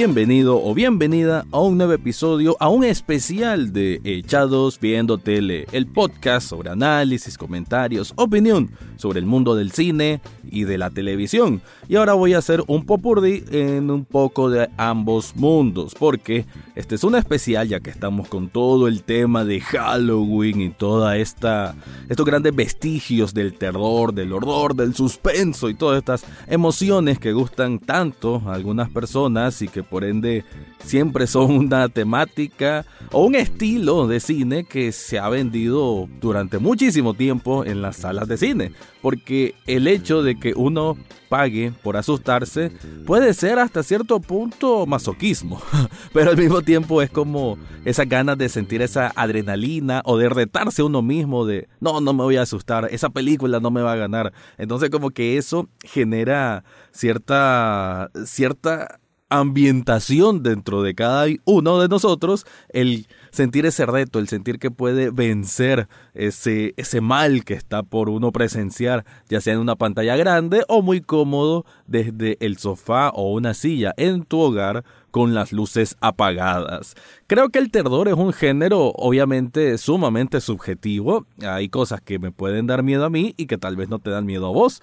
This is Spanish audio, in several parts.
Bienvenido o bienvenida a un nuevo episodio, a un especial de Echados Viendo Tele, el podcast sobre análisis, comentarios, opinión sobre el mundo del cine y de la televisión. Y ahora voy a hacer un popurrí en un poco de ambos mundos, porque este es un especial ya que estamos con todo el tema de Halloween y toda esta estos grandes vestigios del terror, del horror, del suspenso y todas estas emociones que gustan tanto a algunas personas y que por ende siempre son una temática o un estilo de cine que se ha vendido durante muchísimo tiempo en las salas de cine. Porque el hecho de que uno pague por asustarse puede ser hasta cierto punto masoquismo, pero al mismo tiempo es como esas ganas de sentir esa adrenalina o de retarse uno mismo de no, no me voy a asustar, esa película no me va a ganar. Entonces como que eso genera cierta cierta ambientación dentro de cada uno de nosotros, el sentir ese reto, el sentir que puede vencer ese, ese mal que está por uno presenciar, ya sea en una pantalla grande o muy cómodo desde el sofá o una silla en tu hogar con las luces apagadas. Creo que el terror es un género obviamente sumamente subjetivo, hay cosas que me pueden dar miedo a mí y que tal vez no te dan miedo a vos.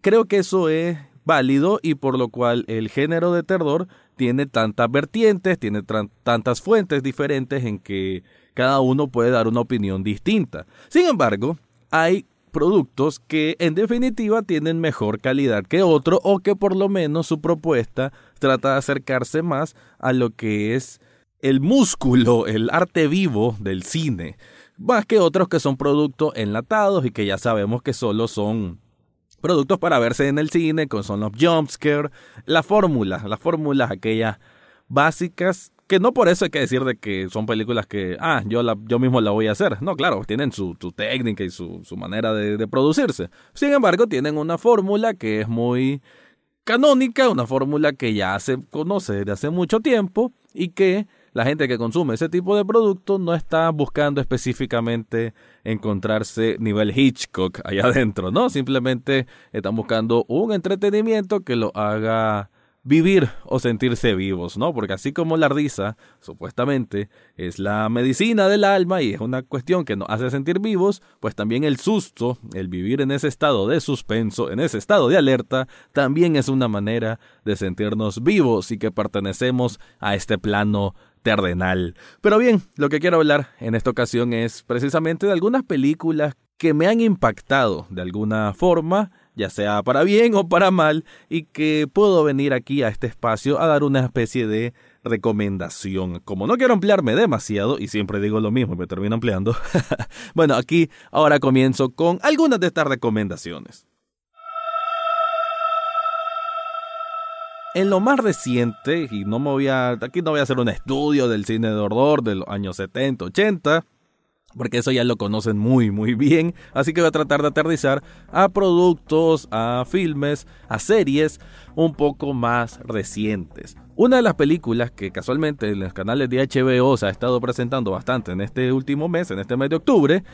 Creo que eso es válido y por lo cual el género de terror tiene tantas vertientes, tiene tantas fuentes diferentes en que cada uno puede dar una opinión distinta. Sin embargo, hay productos que en definitiva tienen mejor calidad que otro o que por lo menos su propuesta trata de acercarse más a lo que es el músculo, el arte vivo del cine, más que otros que son productos enlatados y que ya sabemos que solo son productos para verse en el cine, con son los jumpscare, la fórmula, las fórmulas aquellas básicas que no por eso hay que decir de que son películas que, ah, yo, yo mismo la voy a hacer. No, claro, tienen su, técnica y su, su manera de, de, producirse. Sin embargo, tienen una fórmula que es muy canónica, una fórmula que ya se conoce desde hace mucho tiempo y que la gente que consume ese tipo de productos no está buscando específicamente encontrarse nivel Hitchcock allá adentro, ¿no? Simplemente están buscando un entretenimiento que lo haga vivir o sentirse vivos, ¿no? Porque así como la risa, supuestamente, es la medicina del alma y es una cuestión que nos hace sentir vivos, pues también el susto, el vivir en ese estado de suspenso, en ese estado de alerta, también es una manera de sentirnos vivos y que pertenecemos a este plano terrenal. Pero bien, lo que quiero hablar en esta ocasión es precisamente de algunas películas que me han impactado de alguna forma, ya sea para bien o para mal, y que puedo venir aquí a este espacio a dar una especie de recomendación. Como no quiero ampliarme demasiado, y siempre digo lo mismo y me termino ampliando, bueno, aquí ahora comienzo con algunas de estas recomendaciones. En lo más reciente, y no me voy a, aquí no voy a hacer un estudio del cine de horror de los años 70, 80, porque eso ya lo conocen muy muy bien, así que voy a tratar de aterrizar a productos, a filmes, a series un poco más recientes. Una de las películas que casualmente en los canales de HBO se ha estado presentando bastante en este último mes, en este mes de octubre,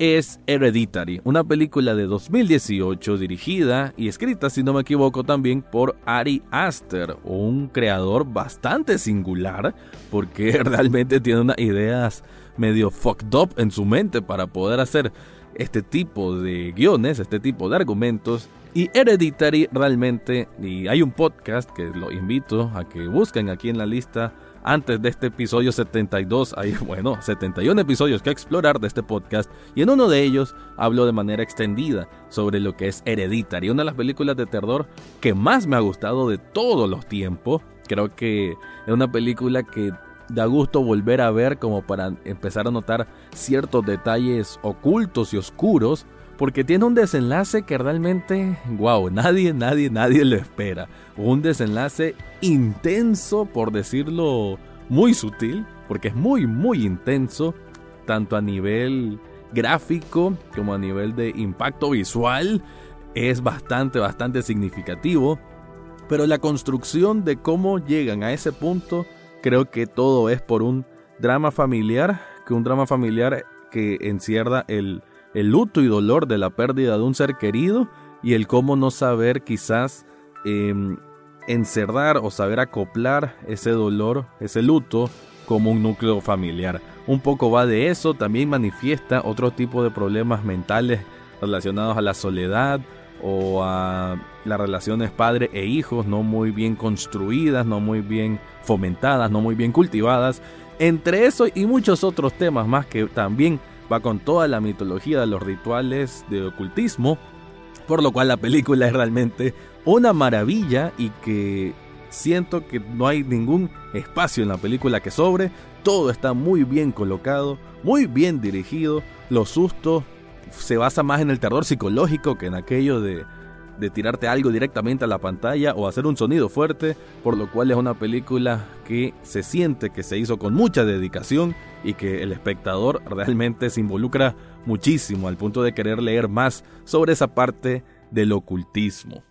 es Hereditary, una película de 2018 dirigida y escrita, si no me equivoco, también por Ari Aster, un creador bastante singular, porque realmente tiene unas ideas medio fucked up en su mente para poder hacer este tipo de guiones, este tipo de argumentos. Y Hereditary realmente, y hay un podcast que lo invito a que busquen aquí en la lista antes de este episodio 72 hay, bueno, 71 episodios que explorar de este podcast y en uno de ellos hablo de manera extendida sobre lo que es Hereditary, una de las películas de terror que más me ha gustado de todos los tiempos. Creo que es una película que da gusto volver a ver como para empezar a notar ciertos detalles ocultos y oscuros porque tiene un desenlace que realmente, wow, nadie, nadie, nadie lo espera. Un desenlace intenso, por decirlo muy sutil, porque es muy, muy intenso, tanto a nivel gráfico como a nivel de impacto visual. Es bastante, bastante significativo. Pero la construcción de cómo llegan a ese punto, creo que todo es por un drama familiar, que un drama familiar que encierra el, el luto y dolor de la pérdida de un ser querido y el cómo no saber quizás em, encerrar o saber acoplar ese dolor, ese luto como un núcleo familiar. Un poco va de eso, también manifiesta otro tipo de problemas mentales relacionados a la soledad o a las relaciones padre e hijos no muy bien construidas, no muy bien fomentadas, no muy bien cultivadas. Entre eso y muchos otros temas más que también va con toda la mitología de los rituales de ocultismo, por lo cual la película es realmente una maravilla y que siento que no hay ningún espacio en la película que sobre, todo está muy bien colocado, muy bien dirigido, los sustos se basa más en el terror psicológico que en aquello de, de tirarte algo directamente a la pantalla o hacer un sonido fuerte, por lo cual es una película que se siente que se hizo con mucha dedicación y que el espectador realmente se involucra muchísimo al punto de querer leer más sobre esa parte del ocultismo.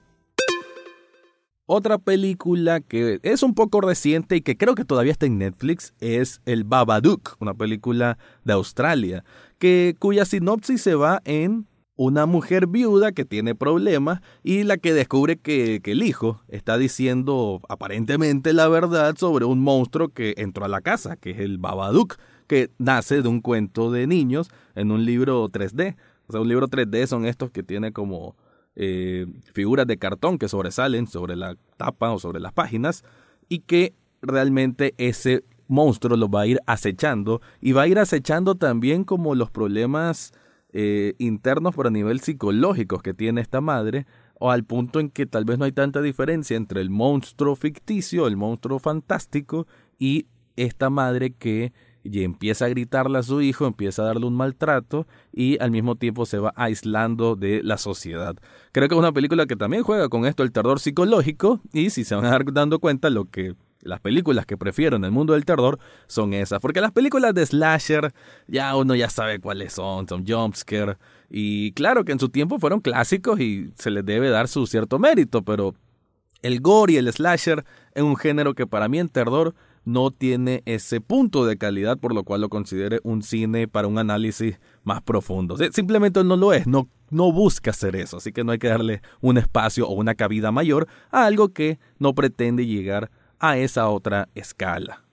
Otra película que es un poco reciente y que creo que todavía está en Netflix es El Babadook, una película de Australia, que cuya sinopsis se va en una mujer viuda que tiene problemas y la que descubre que, el hijo está diciendo aparentemente la verdad sobre un monstruo que entró a la casa, que es el Babadook, que nace de un cuento de niños en un libro 3D. O sea, un libro 3D son estos que tiene como eh, figuras de cartón que sobresalen sobre la tapa o sobre las páginas y que realmente ese monstruo lo va a ir acechando y va a ir acechando también como los problemas eh, internos por a nivel psicológico que tiene esta madre o al punto en que tal vez no hay tanta diferencia entre el monstruo ficticio, el monstruo fantástico y esta madre que empieza a gritarle a su hijo, empieza a darle un maltrato y al mismo tiempo se va aislando de la sociedad. Creo que es una película que también juega con esto el terror psicológico y si se van a dar dando cuenta lo que las películas que prefiero en el mundo del terror son esas, porque las películas de slasher ya uno ya sabe cuáles son, son jumpscare y claro que en su tiempo fueron clásicos y se les debe dar su cierto mérito, pero el gore y el slasher es un género que para mí en terror no tiene ese punto de calidad, por lo cual lo considere un cine para un análisis más profundo. Simplemente no lo es, no, no busca hacer eso, así que no hay que darle un espacio o una cabida mayor a algo que no pretende llegar a esa otra escala.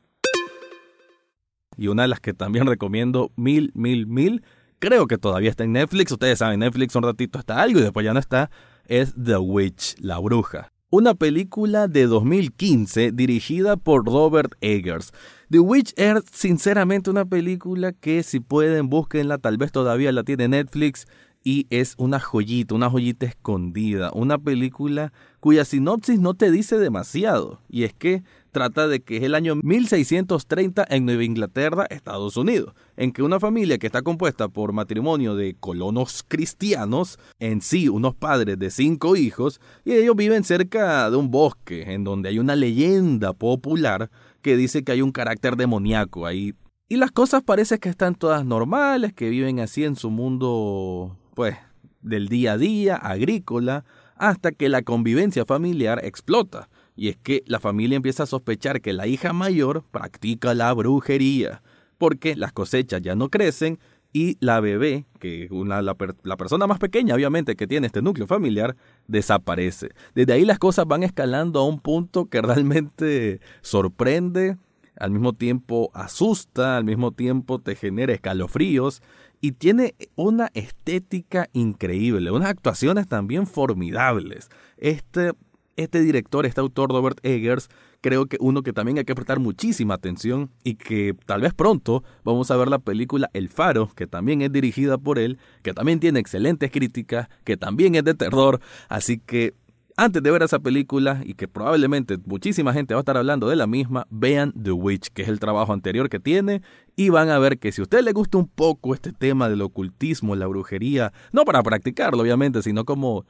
Y una de las que también recomiendo mil, mil, mil, creo que todavía está en Netflix, ustedes saben, Netflix un ratito está algo y después ya no está, es The Witch, la bruja una película de 2015 dirigida por Robert Eggers. The Witch es sinceramente una película que si pueden búsquenla, tal vez todavía la tiene Netflix y es una joyita, una joyita escondida, una película cuya sinopsis no te dice demasiado y es que trata de que es el año 1630 en Nueva Inglaterra, Estados Unidos, en que una familia que está compuesta por matrimonio de colonos cristianos, en sí unos padres de cinco hijos, y ellos viven cerca de un bosque en donde hay una leyenda popular que dice que hay un carácter demoníaco ahí. Y las cosas parece que están todas normales, que viven así en su mundo, pues, del día a día, agrícola, hasta que la convivencia familiar explota y es que la familia empieza a sospechar que la hija mayor practica la brujería, porque las cosechas ya no crecen y la bebé, que una, la, la, persona más pequeña obviamente que tiene este núcleo familiar, desaparece. Desde ahí las cosas van escalando a un punto que realmente sorprende, al mismo tiempo asusta, al mismo tiempo te genera escalofríos y tiene una estética increíble, unas actuaciones también formidables. Este este director, este autor Robert Eggers, creo que uno que también hay que prestar muchísima atención y que tal vez pronto vamos a ver la película El Faro, que también es dirigida por él, que también tiene excelentes críticas, que también es de terror, así que antes de ver esa película y que probablemente muchísima gente va a estar hablando de la misma, vean The Witch, que es el trabajo anterior que tiene, y van a ver que si a usted le gusta un poco este tema del ocultismo, la brujería, no para practicarlo obviamente, sino como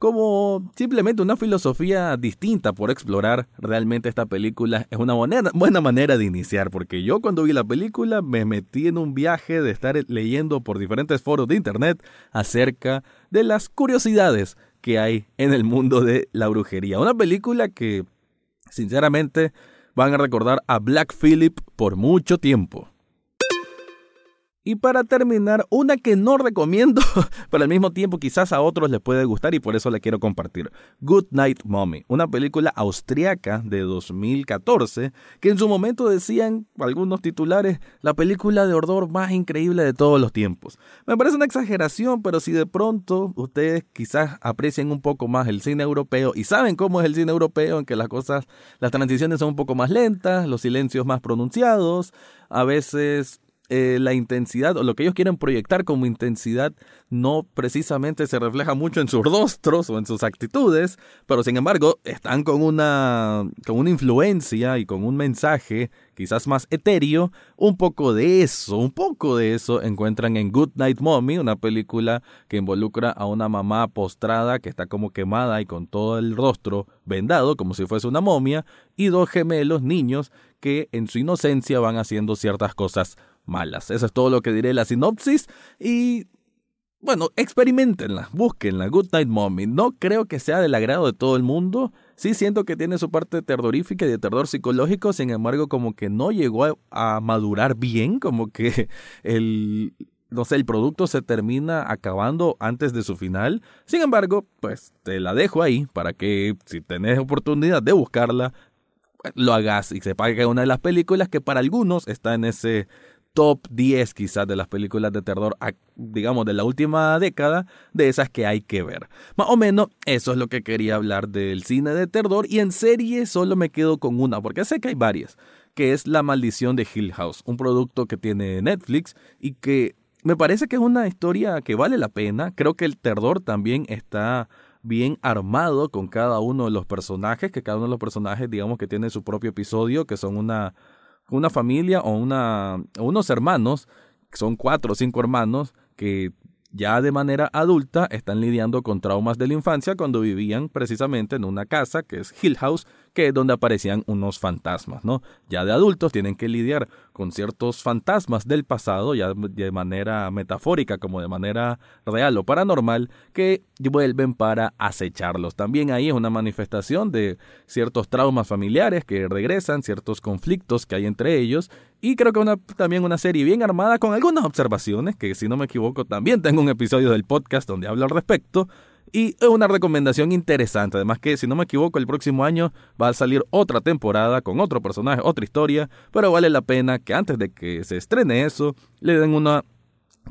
como simplemente una filosofía distinta por explorar. Realmente esta película es una buena manera de iniciar, porque yo cuando vi la película me metí en un viaje de estar leyendo por diferentes foros de internet acerca de las curiosidades que hay en el mundo de la brujería. Una película que, sinceramente, van a recordar a Black Phillip por mucho tiempo. Y para terminar, una que no recomiendo, pero al mismo tiempo quizás a otros les puede gustar y por eso la quiero compartir. Good Night Mommy, una película austriaca de 2014 que en su momento decían algunos titulares la película de horror más increíble de todos los tiempos. Me parece una exageración, pero si de pronto ustedes quizás aprecian un poco más el cine europeo y saben cómo es el cine europeo, en que las cosas, las transiciones son un poco más lentas, los silencios más pronunciados, a veces eh, la intensidad o lo que ellos quieren proyectar como intensidad no precisamente se refleja mucho en sus rostros o en sus actitudes, pero sin embargo están con una, con una influencia y con un mensaje quizás más etéreo, un poco de eso, un poco de eso encuentran en Good Night Mommy, una película que involucra a una mamá postrada que está como quemada y con todo el rostro vendado como si fuese una momia, y dos gemelos niños que en su inocencia van haciendo ciertas cosas malas. Eso es todo lo que diré la sinopsis y bueno, experimentenla, búsquenla, Good Night Mommy. No creo que sea del agrado de todo el mundo. Sí siento que tiene su parte terrorífica y de terror psicológico, sin embargo, como que no llegó a, madurar bien, como que el, no sé, el producto se termina acabando antes de su final. Sin embargo, pues te la dejo ahí para que si tenés oportunidad de buscarla, lo hagas y sepa que es una de las películas que para algunos está en ese top 10 quizás de las películas de terror, digamos, de la última década, de esas que hay que ver. Más o menos eso es lo que quería hablar del cine de terror y en serie solo me quedo con una, porque sé que hay varias, que es La maldición de Hill House, un producto que tiene Netflix y que me parece que es una historia que vale la pena. Creo que el terror también está bien armado con cada uno de los personajes, que cada uno de los personajes, digamos que tiene su propio episodio, que son una una familia o, una, o unos hermanos, son cuatro o cinco hermanos, que ya de manera adulta están lidiando con traumas de la infancia cuando vivían precisamente en una casa que es Hill House, que es donde aparecían unos fantasmas, ¿no? Ya de adultos tienen que lidiar con ciertos fantasmas del pasado, ya de manera metafórica como de manera real o paranormal, que vuelven para acecharlos. También ahí es una manifestación de ciertos traumas familiares que regresan, ciertos conflictos que hay entre ellos, y creo que una, también una serie bien armada con algunas observaciones, que si no me equivoco también tengo un episodio del podcast donde hablo al respecto, y una recomendación interesante. Además que, si no me equivoco, el próximo año va a salir otra temporada con otro personaje, otra historia. Pero vale la pena que antes de que se estrene eso, le den una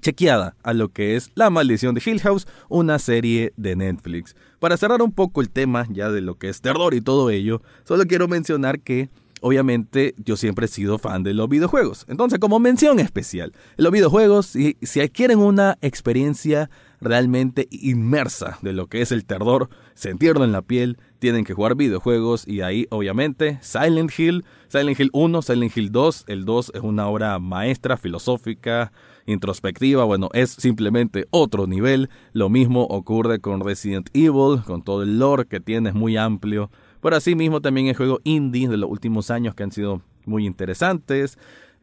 chequeada a lo que es La Maldición de Hill House, una serie de Netflix. Para cerrar un poco el tema ya de lo que es terror y todo ello, solo quiero mencionar que obviamente yo siempre he sido fan de los videojuegos. Entonces, como mención especial, los videojuegos, si, si adquieren una experiencia realmente inmersa de lo que es el terror, sentirlo en la piel, tienen que jugar videojuegos y ahí obviamente Silent Hill, Silent Hill 1, Silent Hill 2, el 2 es una obra maestra, filosófica, introspectiva, bueno, es simplemente otro nivel, lo mismo ocurre con Resident Evil, con todo el lore que tiene, es muy amplio, pero así mismo también el juego indie de los últimos años que han sido muy interesantes,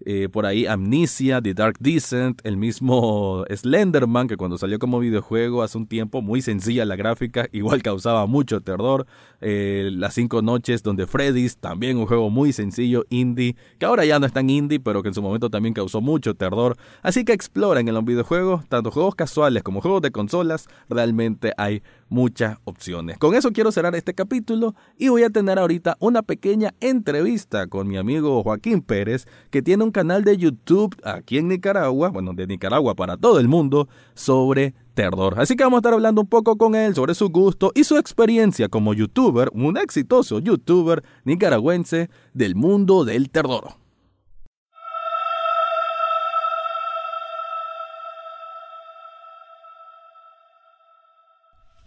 eh, por ahí Amnesia, The Dark Descent, el mismo Slenderman, que cuando salió como videojuego hace un tiempo, muy sencilla la gráfica, igual causaba mucho terror. Eh, Las cinco noches donde Freddy's, también un juego muy sencillo, indie, que ahora ya no es tan indie, pero que en su momento también causó mucho terror. Así que exploren en los videojuegos, tanto juegos casuales como juegos de consolas, realmente hay muchas opciones. Con eso quiero cerrar este capítulo y voy a tener ahorita una pequeña entrevista con mi amigo Joaquín Pérez, que tiene un canal de YouTube aquí en Nicaragua, bueno, de Nicaragua para todo el mundo, sobre terror. Así que vamos a estar hablando un poco con él sobre su gusto y su experiencia como youtuber, un exitoso youtuber nicaragüense del mundo del terror.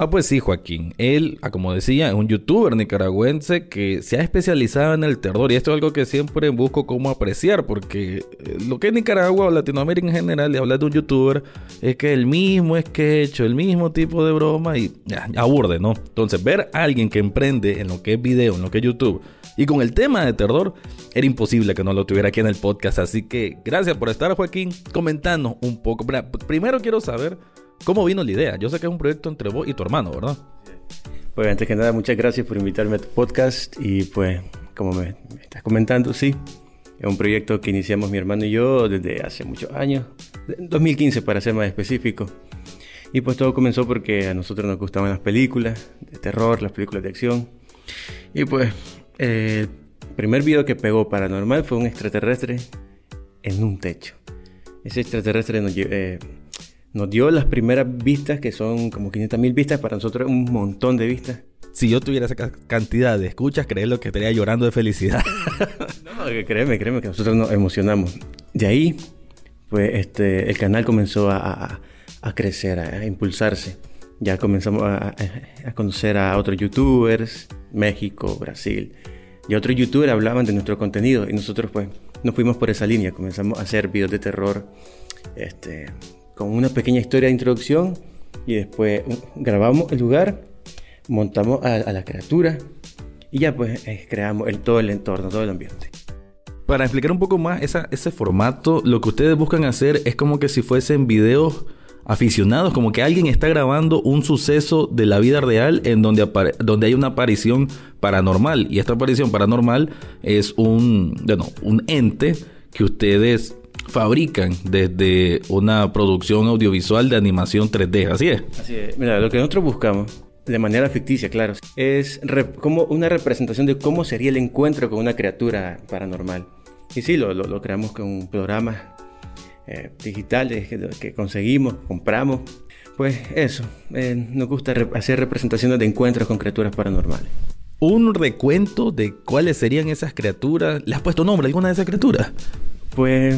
Ah, pues sí, Joaquín. Él, ah, como decía, es un youtuber nicaragüense que se ha especializado en el terror. Y esto es algo que siempre busco cómo apreciar, porque eh, lo que es Nicaragua o Latinoamérica en general, de hablar de un youtuber, es que el mismo sketch, el mismo tipo de broma y ya, aburde, ¿no? Entonces, ver a alguien que emprende en lo que es video, en lo que es YouTube, y con el tema de terror, era imposible que no lo tuviera aquí en el podcast. Así que gracias por estar, Joaquín, comentando un poco. Primero quiero saber ¿Cómo vino la idea? Yo sé que es un proyecto entre vos y tu hermano, ¿verdad? Pues antes que nada, muchas gracias por invitarme a tu podcast y pues, como me, estás comentando, sí, es un proyecto que iniciamos mi hermano y yo desde hace muchos años, 2015 para ser más específico. Y pues todo comenzó porque a nosotros nos gustaban las películas de terror, las películas de acción. Y pues el primer video que pegó paranormal fue un extraterrestre en un techo. Ese extraterrestre nos, eh, nos dio las primeras vistas, que son como 500 mil vistas, para nosotros un montón de vistas. Si yo tuviera esa cantidad de escuchas, lo que estaría llorando de felicidad. no, créeme, créeme que nosotros nos emocionamos. De ahí, pues este, el canal comenzó a, a, crecer, a, impulsarse. Ya comenzamos a, a, conocer a otros youtubers, México, Brasil. Y otros youtubers hablaban de nuestro contenido y nosotros pues nos fuimos por esa línea. Comenzamos a hacer videos de terror este, con una pequeña historia de introducción y después grabamos el lugar, montamos a, la criatura y ya pues eh, creamos todo el entorno, todo el ambiente. Para explicar un poco más ese formato, lo que ustedes buscan hacer es como que si fuesen videos aficionados, como que alguien está grabando un suceso de la vida real en donde, donde hay una aparición paranormal. Y esta aparición paranormal es un, bueno, un ente que ustedes fabrican desde una producción audiovisual de animación 3D, ¿así es? Así es. Mira, lo que nosotros buscamos, de manera ficticia, claro, es como una representación de cómo sería el encuentro con una criatura paranormal. Y sí, lo, lo, creamos con programas eh, digitales que, conseguimos, compramos. Pues eso, eh, nos gusta hacer representaciones de encuentros con criaturas paranormales. Un recuento de cuáles serían esas criaturas. ¿Le has puesto nombre a alguna de esas criaturas? Pues,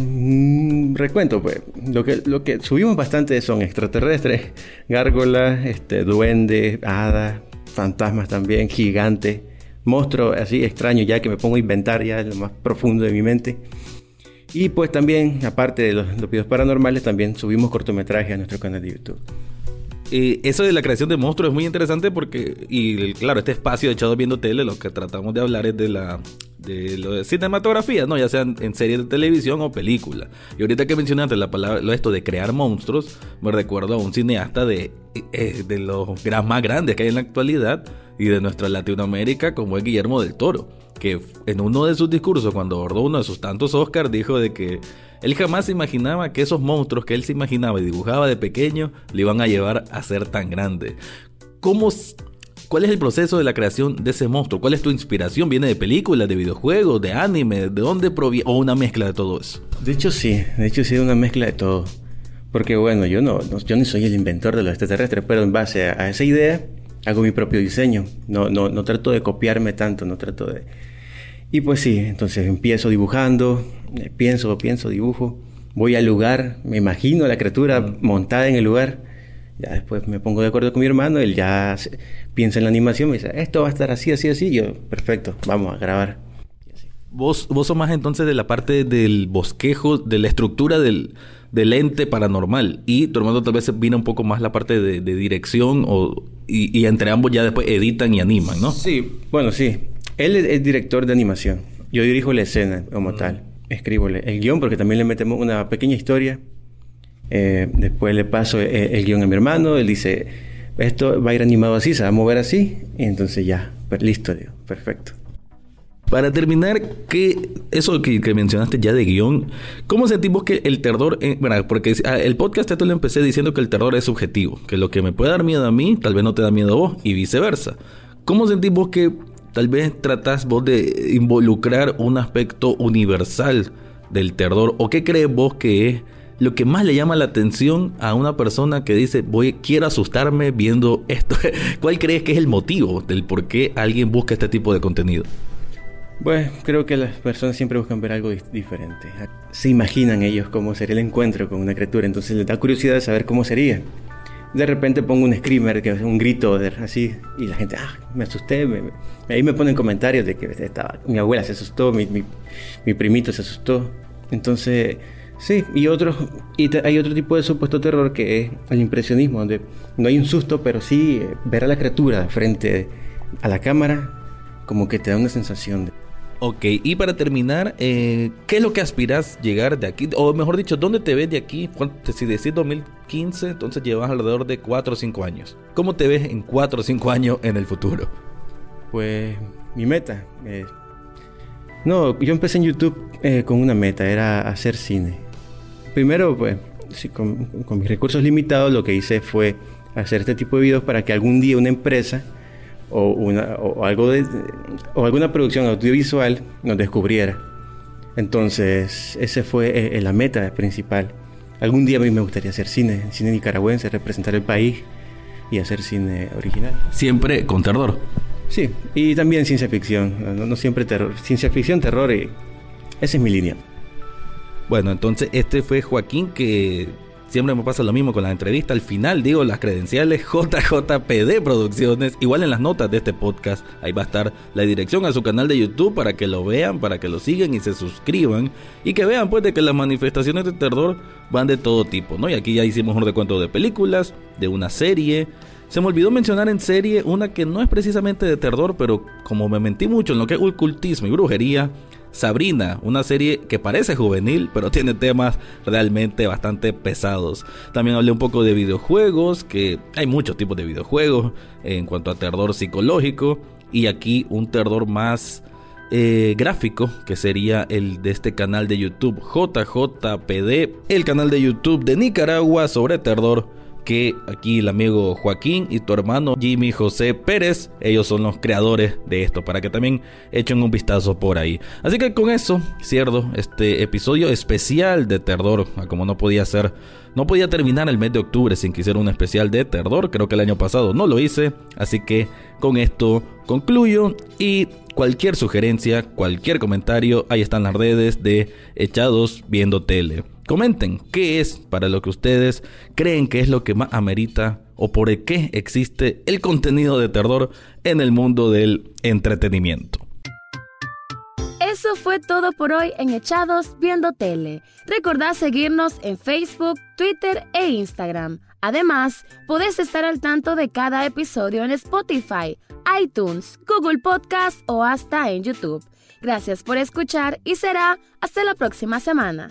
recuento, pues, lo que, lo que subimos bastante son extraterrestres, gárgolas, este, duendes, hadas, fantasmas también, gigantes, monstruos así extraños ya que me pongo a inventar ya en lo más profundo de mi mente. Y pues también, aparte de los, los videos paranormales, también subimos cortometrajes a nuestro canal de YouTube. Eh, eso de la creación de monstruos es muy interesante porque, y claro, este espacio de Echado Viendo Tele, lo que tratamos de hablar es de la de lo de cinematografía, ¿no? Ya sean en series de televisión o película. Y ahorita que mencionaste la palabra, lo esto de crear monstruos, me recuerdo a un cineasta de, eh, de los más grandes que hay en la actualidad y de nuestra Latinoamérica, como es Guillermo del Toro, que en uno de sus discursos, cuando abordó uno de sus tantos Oscars, dijo de que él jamás imaginaba que esos monstruos que él se imaginaba y dibujaba de pequeño le iban a llevar a ser tan grande. ¿Cómo, ¿Cuál es el proceso de la creación de ese monstruo? ¿Cuál es tu inspiración? ¿Viene de películas, de videojuegos, de anime? ¿De dónde proviene? ¿O una mezcla de todo eso? De hecho sí, de hecho sí, una mezcla de todo. Porque bueno, yo no, yo no soy el inventor de los extraterrestres, pero en base a, esa idea hago mi propio diseño. No, no, no trato de copiarme tanto, no trato de y pues sí, entonces empiezo dibujando, eh, pienso, pienso, dibujo, voy al lugar, me imagino la criatura montada en el lugar, ya después me pongo de acuerdo con mi hermano, él ya piensa en la animación, me dice, esto va a estar así, así, así, y yo, perfecto, vamos a grabar. Vos, vos sos más entonces de la parte del bosquejo, de la estructura del, del ente paranormal. Y tu hermano tal vez vino un poco más la parte de, dirección o, y, entre ambos ya después editan y animan, ¿no? Sí, bueno, sí. Él es, director de animación. Yo dirijo la escena como tal. Escribo el guion porque también le metemos una pequeña historia. Eh, después le paso eh, el, guion a mi hermano. Él dice, esto va a ir animado así, se va a mover así. Y entonces ya, pues listo, perfecto. Para terminar, ¿qué, eso que, mencionaste ya de guion, ¿cómo sentimos que el terror, eh, bueno, porque ah, el podcast esto lo empecé diciendo que el terror es subjetivo, que lo que me puede dar miedo a mí, tal vez no te da miedo a vos, y viceversa. ¿Cómo sentimos que Tal vez tratás vos de involucrar un aspecto universal del terror. ¿O qué crees vos que es lo que más le llama la atención a una persona que dice, voy, quiero asustarme viendo esto? ¿Cuál crees que es el motivo del por qué alguien busca este tipo de contenido? Pues creo que las personas siempre buscan ver algo diferente. Se imaginan ellos cómo sería el encuentro con una criatura, entonces les da curiosidad de saber cómo sería de repente pongo un screamer, que es un grito así, y la gente, ah, me asusté. ahí me ponen comentarios de que estaba, mi abuela se asustó, mi, mi, primito se asustó. Entonces, sí, y, otro, y hay otro tipo de supuesto terror que es el impresionismo, donde no hay un susto, pero sí eh, ver a la criatura frente a la cámara, como que te da una sensación de Ok, y para terminar, eh, ¿qué es lo que aspiras llegar de aquí? O mejor dicho, ¿dónde te ves de aquí? Si decís 2015, entonces llevas alrededor de 4 o 5 años. ¿Cómo te ves en 4 o 5 años en el futuro? Pues mi meta. Eh, no, yo empecé en YouTube eh, con una meta, era hacer cine. Primero, pues, con, con mis recursos limitados, lo que hice fue hacer este tipo de videos para que algún día una empresa o, una, o, algo de, o alguna producción audiovisual nos descubriera. Entonces, esa fue eh, eh, la meta principal. Algún día a mí me gustaría hacer cine, cine nicaragüense, representar el país y hacer cine original. Siempre con terror. Sí, y también ciencia ficción, no, no siempre terror. Ciencia ficción, terror, y esa es mi línea. Bueno, entonces este fue Joaquín que Siempre me pasa lo mismo con la entrevista. Al final digo las credenciales JJPD Producciones. Igual en las notas de este podcast. Ahí va a estar la dirección a su canal de YouTube para que lo vean, para que lo sigan y se suscriban. Y que vean pues de que las manifestaciones de terror van de todo tipo, ¿no? Y aquí ya hicimos un recuento de películas, de una serie. Se me olvidó mencionar en serie una que no es precisamente de terror, pero como me mentí mucho en lo que es ocultismo y brujería, Sabrina, una serie que parece juvenil, pero tiene temas realmente bastante pesados. También hablé un poco de videojuegos, que hay muchos tipos de videojuegos en cuanto a terror psicológico, y aquí un terror más eh, gráfico, que sería el de este canal de YouTube JJPD, el canal de YouTube de Nicaragua sobre terror que aquí el amigo Joaquín y tu hermano Jimmy José Pérez, ellos son los creadores de esto, para que también echen un vistazo por ahí. Así que con eso cierro este episodio especial de Terror, como no podía ser, no podía terminar el mes de octubre sin que hiciera un especial de Terror, creo que el año pasado no lo hice, así que con esto concluyo y cualquier sugerencia, cualquier comentario, ahí están las redes de Echados Viendo Tele. Comenten qué es para lo que ustedes creen que es lo que más amerita o por qué existe el contenido de terror en el mundo del entretenimiento. Eso fue todo por hoy en Echados Viendo Tele. Recordad seguirnos en Facebook, Twitter e Instagram. Además, podés estar al tanto de cada episodio en Spotify, iTunes, Google Podcast o hasta en YouTube. Gracias por escuchar y será hasta la próxima semana.